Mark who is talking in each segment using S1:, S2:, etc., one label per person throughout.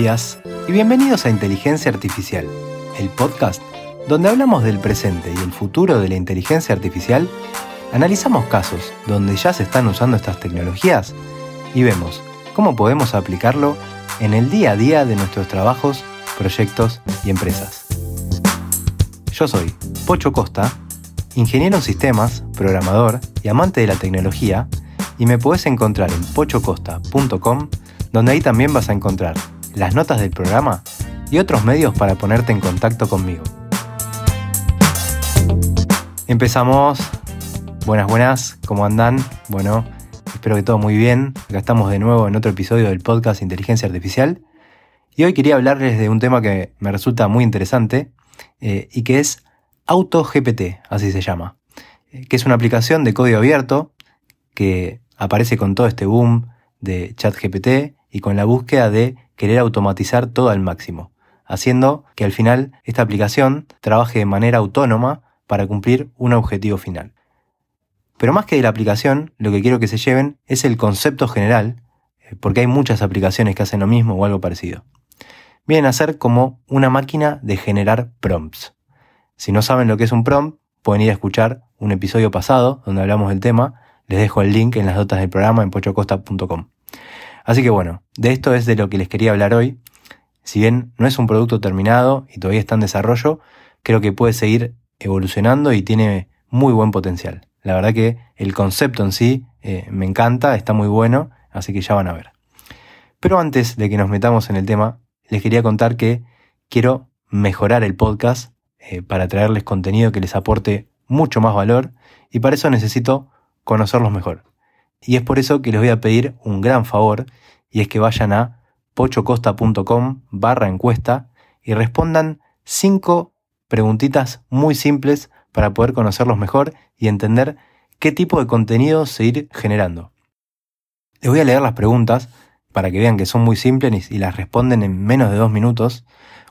S1: Y bienvenidos a Inteligencia Artificial, el podcast donde hablamos del presente y el futuro de la inteligencia artificial, analizamos casos donde ya se están usando estas tecnologías y vemos cómo podemos aplicarlo en el día a día de nuestros trabajos, proyectos y empresas. Yo soy Pocho Costa, ingeniero en sistemas, programador y amante de la tecnología, y me puedes encontrar en pochocosta.com, donde ahí también vas a encontrar las notas del programa y otros medios para ponerte en contacto conmigo. Empezamos. Buenas, buenas, ¿cómo andan? Bueno, espero que todo muy bien. Acá estamos de nuevo en otro episodio del podcast Inteligencia Artificial. Y hoy quería hablarles de un tema que me resulta muy interesante eh, y que es AutoGPT, así se llama. Eh, que es una aplicación de código abierto que aparece con todo este boom de ChatGPT y con la búsqueda de querer automatizar todo al máximo, haciendo que al final esta aplicación trabaje de manera autónoma para cumplir un objetivo final. Pero más que de la aplicación, lo que quiero que se lleven es el concepto general, eh, porque hay muchas aplicaciones que hacen lo mismo o algo parecido. Vienen a ser como una máquina de generar prompts. Si no saben lo que es un prompt, pueden ir a escuchar un episodio pasado donde hablamos del tema les dejo el link en las notas del programa en pochocosta.com. Así que bueno, de esto es de lo que les quería hablar hoy. Si bien no es un producto terminado y todavía está en desarrollo, creo que puede seguir evolucionando y tiene muy buen potencial. La verdad que el concepto en sí eh, me encanta, está muy bueno, así que ya van a ver. Pero antes de que nos metamos en el tema, les quería contar que quiero mejorar el podcast eh, para traerles contenido que les aporte mucho más valor y para eso necesito conocerlos mejor. Y es por eso que les voy a pedir un gran favor, y es que vayan a pochocosta.com barra encuesta y respondan cinco preguntitas muy simples para poder conocerlos mejor y entender qué tipo de contenido seguir generando. Les voy a leer las preguntas para que vean que son muy simples y las responden en menos de dos minutos.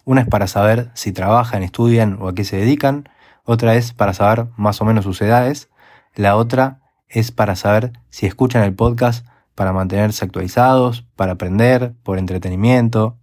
S1: Una es para saber si trabajan, estudian o a qué se dedican. Otra es para saber más o menos sus edades. La otra es para saber si escuchan el podcast para mantenerse actualizados, para aprender, por entretenimiento.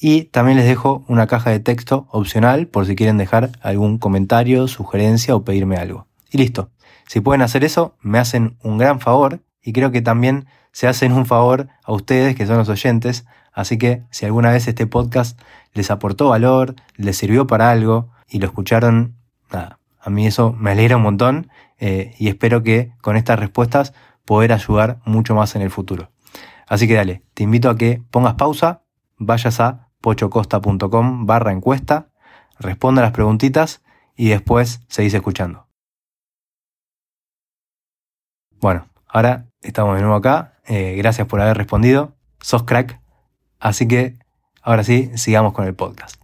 S1: Y también les dejo una caja de texto opcional por si quieren dejar algún comentario, sugerencia o pedirme algo. Y listo. Si pueden hacer eso, me hacen un gran favor y creo que también se hacen un favor a ustedes que son los oyentes. Así que si alguna vez este podcast les aportó valor, les sirvió para algo y lo escucharon, nada, a mí eso me alegra un montón eh, y espero que con estas respuestas poder ayudar mucho más en el futuro. Así que dale, te invito a que pongas pausa, vayas a pochocosta.com barra encuesta, responda las preguntitas y después seguís escuchando. Bueno, ahora estamos de nuevo acá. Eh, gracias por haber respondido. Sos crack. Así que ahora sí, sigamos con el podcast.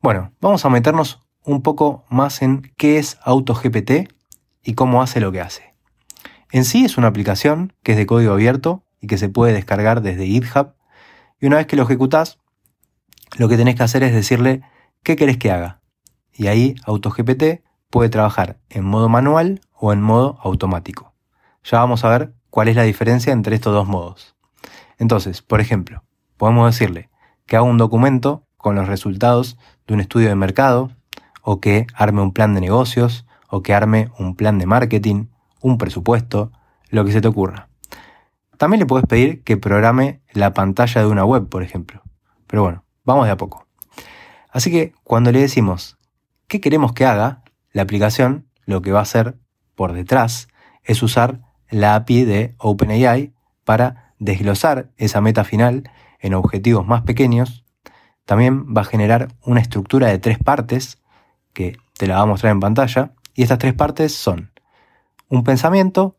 S1: Bueno, vamos a meternos un poco más en qué es AutoGPT y cómo hace lo que hace. En sí es una aplicación que es de código abierto y que se puede descargar desde GitHub y una vez que lo ejecutas, lo que tenés que hacer es decirle qué querés que haga. Y ahí AutoGPT puede trabajar en modo manual o en modo automático. Ya vamos a ver cuál es la diferencia entre estos dos modos. Entonces, por ejemplo, podemos decirle que haga un documento con los resultados de un estudio de mercado, o que arme un plan de negocios, o que arme un plan de marketing, un presupuesto, lo que se te ocurra. También le puedes pedir que programe la pantalla de una web, por ejemplo. Pero bueno, vamos de a poco. Así que cuando le decimos qué queremos que haga, la aplicación lo que va a hacer por detrás es usar la API de OpenAI para desglosar esa meta final en objetivos más pequeños. También va a generar una estructura de tres partes que te la va a mostrar en pantalla. Y estas tres partes son un pensamiento,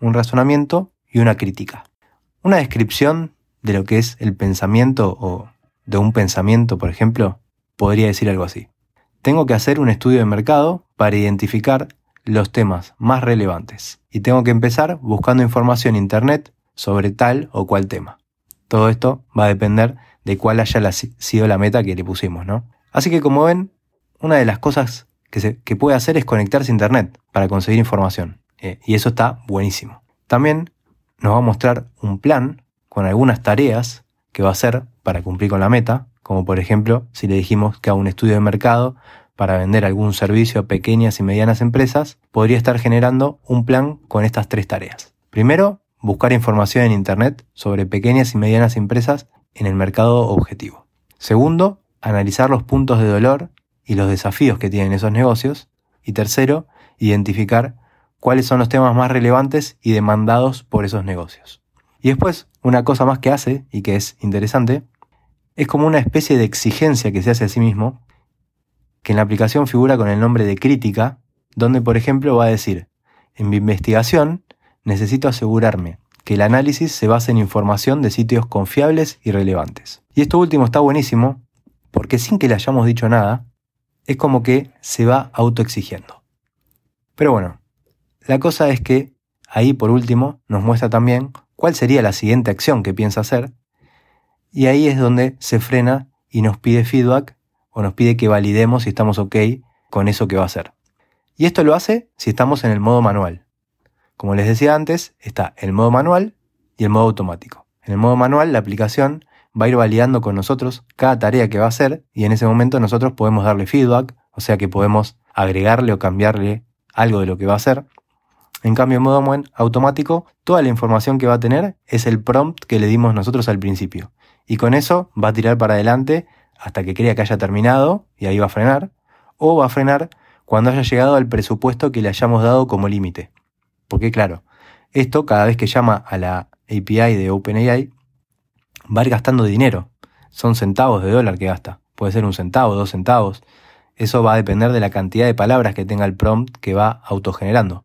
S1: un razonamiento y una crítica. Una descripción de lo que es el pensamiento o de un pensamiento, por ejemplo, podría decir algo así. Tengo que hacer un estudio de mercado para identificar los temas más relevantes y tengo que empezar buscando información en Internet sobre tal o cual tema. Todo esto va a depender de cuál haya sido la meta que le pusimos, ¿no? Así que como ven, una de las cosas que, puede hacer es conectarse a Internet para conseguir información. Eh, y eso está buenísimo. También nos va a mostrar un plan con algunas tareas que va a hacer para cumplir con la meta, como por ejemplo si le dijimos que haga un estudio de mercado para vender algún servicio a pequeñas y medianas empresas, podría estar generando un plan con estas tres tareas. Primero, buscar información en Internet sobre pequeñas y medianas empresas en el mercado objetivo. Segundo, analizar los puntos de dolor y los desafíos que tienen esos negocios. Y tercero, identificar cuáles son los temas más relevantes y demandados por esos negocios. Y después, una cosa más que hace y que es interesante, es como una especie de exigencia que se hace a sí mismo, que en la aplicación figura con el nombre de crítica, donde por ejemplo va a decir, en mi investigación necesito asegurarme que el análisis se base en información de sitios confiables y relevantes. Y esto último está buenísimo porque sin que le hayamos dicho nada, es como que se va autoexigiendo. Pero bueno, la cosa es que ahí por último nos muestra también cuál sería la siguiente acción que piensa hacer y ahí es donde se frena y nos pide feedback o nos pide que validemos si estamos ok con eso que va a hacer. Y esto lo hace si estamos en el modo manual. Como les decía antes, está el modo manual y el modo automático. En el modo manual, la aplicación va a ir validando con nosotros cada tarea que va a hacer y en ese momento nosotros podemos darle feedback, o sea que podemos agregarle o cambiarle algo de lo que va a hacer. En cambio, en modo automático, toda la información que va a tener es el prompt que le dimos nosotros al principio. Y con eso va a tirar para adelante hasta que crea que haya terminado y ahí va a frenar. O va a frenar cuando haya llegado al presupuesto que le hayamos dado como límite. Porque claro, esto cada vez que llama a la API de OpenAI va a ir gastando dinero. Son centavos de dólar que gasta. Puede ser un centavo, dos centavos. Eso va a depender de la cantidad de palabras que tenga el prompt que va autogenerando.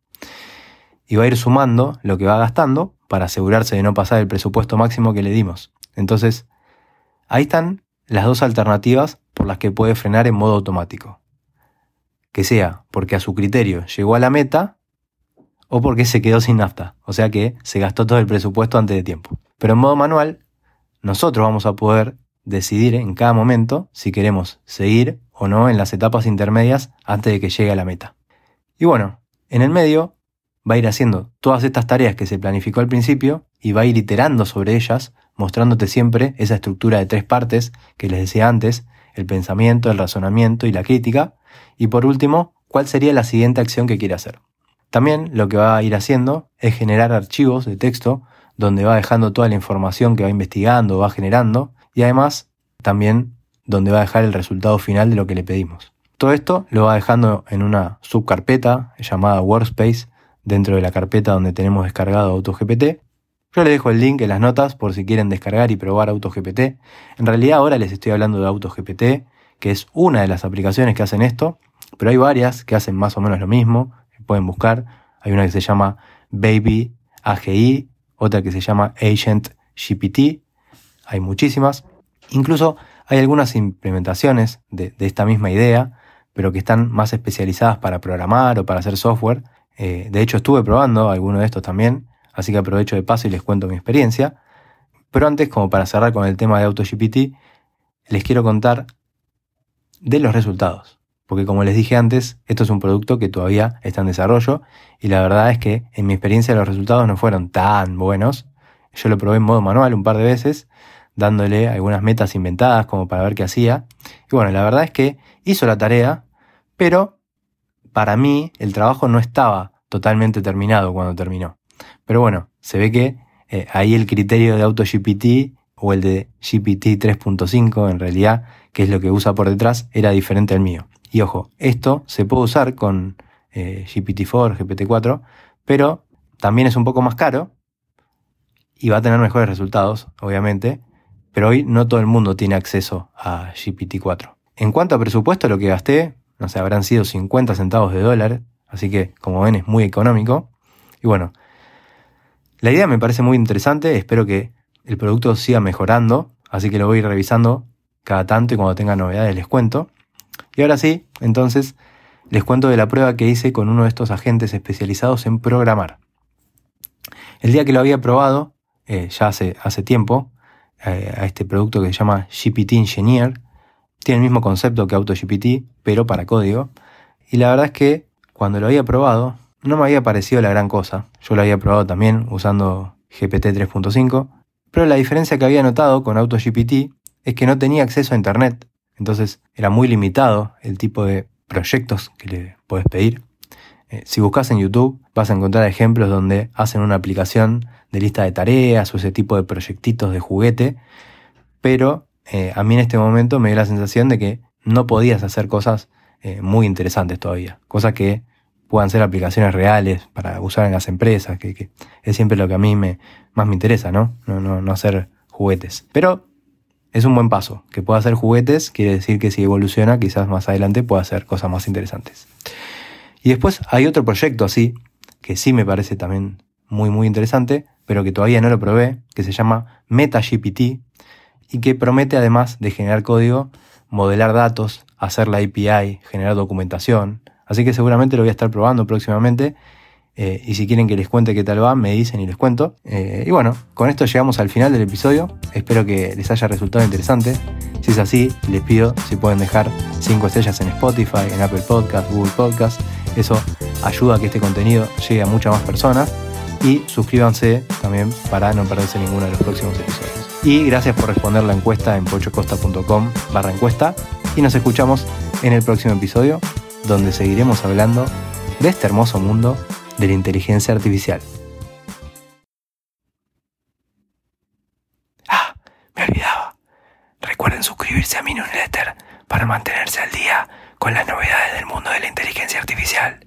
S1: Y va a ir sumando lo que va gastando para asegurarse de no pasar el presupuesto máximo que le dimos. Entonces, ahí están las dos alternativas por las que puede frenar en modo automático. Que sea porque a su criterio llegó a la meta o porque se quedó sin nafta, o sea que se gastó todo el presupuesto antes de tiempo. Pero en modo manual, nosotros vamos a poder decidir en cada momento si queremos seguir o no en las etapas intermedias antes de que llegue a la meta. Y bueno, en el medio va a ir haciendo todas estas tareas que se planificó al principio y va a ir iterando sobre ellas, mostrándote siempre esa estructura de tres partes que les decía antes, el pensamiento, el razonamiento y la crítica, y por último, cuál sería la siguiente acción que quiere hacer. También lo que va a ir haciendo es generar archivos de texto donde va dejando toda la información que va investigando, va generando y además también donde va a dejar el resultado final de lo que le pedimos. Todo esto lo va dejando en una subcarpeta llamada Workspace dentro de la carpeta donde tenemos descargado AutoGPT. Yo les dejo el link en las notas por si quieren descargar y probar AutoGPT. En realidad ahora les estoy hablando de AutoGPT, que es una de las aplicaciones que hacen esto, pero hay varias que hacen más o menos lo mismo pueden buscar. Hay una que se llama Baby AGI, otra que se llama Agent GPT. Hay muchísimas. Incluso hay algunas implementaciones de, esta misma idea, pero que están más especializadas para programar o para hacer software. Eh, de hecho, estuve probando alguno de estos también, así que aprovecho de paso y les cuento mi experiencia. Pero antes, como para cerrar con el tema de AutoGPT, les quiero contar de los resultados porque como les dije antes, esto es un producto que todavía está en desarrollo y la verdad es que en mi experiencia los resultados no fueron tan buenos. Yo lo probé en modo manual un par de veces, dándole algunas metas inventadas como para ver qué hacía. Y bueno, la verdad es que hizo la tarea, pero para mí el trabajo no estaba totalmente terminado cuando terminó. Pero bueno, se ve que eh, ahí el criterio de AutoGPT o el de GPT 3.5 en realidad, que es lo que usa por detrás, era diferente al mío. Y ojo, esto se puede usar con eh, GPT-4, GPT-4, pero también es un poco más caro y va a tener mejores resultados, obviamente, pero hoy no todo el mundo tiene acceso a GPT-4. En cuanto a presupuesto, lo que gasté, no sé, habrán sido 50 centavos de dólar, así que como ven es muy económico. Y bueno, la idea me parece muy interesante, espero que el producto siga mejorando, así que lo voy a ir revisando cada tanto y cuando tenga novedades les cuento. Y ahora sí, entonces les cuento de la prueba que hice con uno de estos agentes especializados en programar. El día que lo había probado, eh, ya hace, hace tiempo, eh, a este producto que se llama GPT Engineer, tiene el mismo concepto que AutoGPT, pero para código. Y la verdad es que cuando lo había probado, no me había parecido la gran cosa. Yo lo había probado también usando GPT 3.5, Pero la diferencia que había notado con AutoGPT es que no tenía acceso a Internet. Entonces era muy limitado el tipo de proyectos que le puedes pedir. Eh, si buscas en YouTube vas a encontrar ejemplos donde hacen una aplicación de lista de tareas o ese tipo de proyectitos de juguete, pero eh, a mí en este momento me dio la sensación de que no podías hacer cosas eh, muy interesantes todavía, cosas que puedan ser aplicaciones reales para usar en las empresas, que, es siempre lo que a mí me, más me interesa, ¿no? No, ¿no? no hacer juguetes. Pero es un buen paso. Que pueda hacer juguetes quiere decir que si evoluciona, quizás más adelante pueda hacer cosas más interesantes. Y después hay otro proyecto así, que sí me parece también muy, muy interesante, pero que todavía no lo probé, que se llama MetaGPT y que promete además de generar código, modelar datos, hacer la API, generar documentación. Así que seguramente lo voy a estar probando próximamente. Eh, y si quieren que les cuente qué tal va, me dicen y les cuento. Eh, y bueno, con esto llegamos al final del episodio. Espero que les haya resultado interesante. Si es así, les pido si pueden dejar 5 estrellas en Spotify, en Apple Podcast, Google Podcast. Eso ayuda a que este contenido llegue a muchas más personas. Y suscríbanse también para no perderse ninguno de los próximos episodios. Y gracias por responder la encuesta en pochocosta.com barra encuesta. Y nos escuchamos en el próximo episodio, donde seguiremos hablando de este hermoso mundo de la inteligencia artificial. Ah, me olvidaba. Recuerden suscribirse a mi newsletter para mantenerse al día con las novedades del mundo de la inteligencia artificial.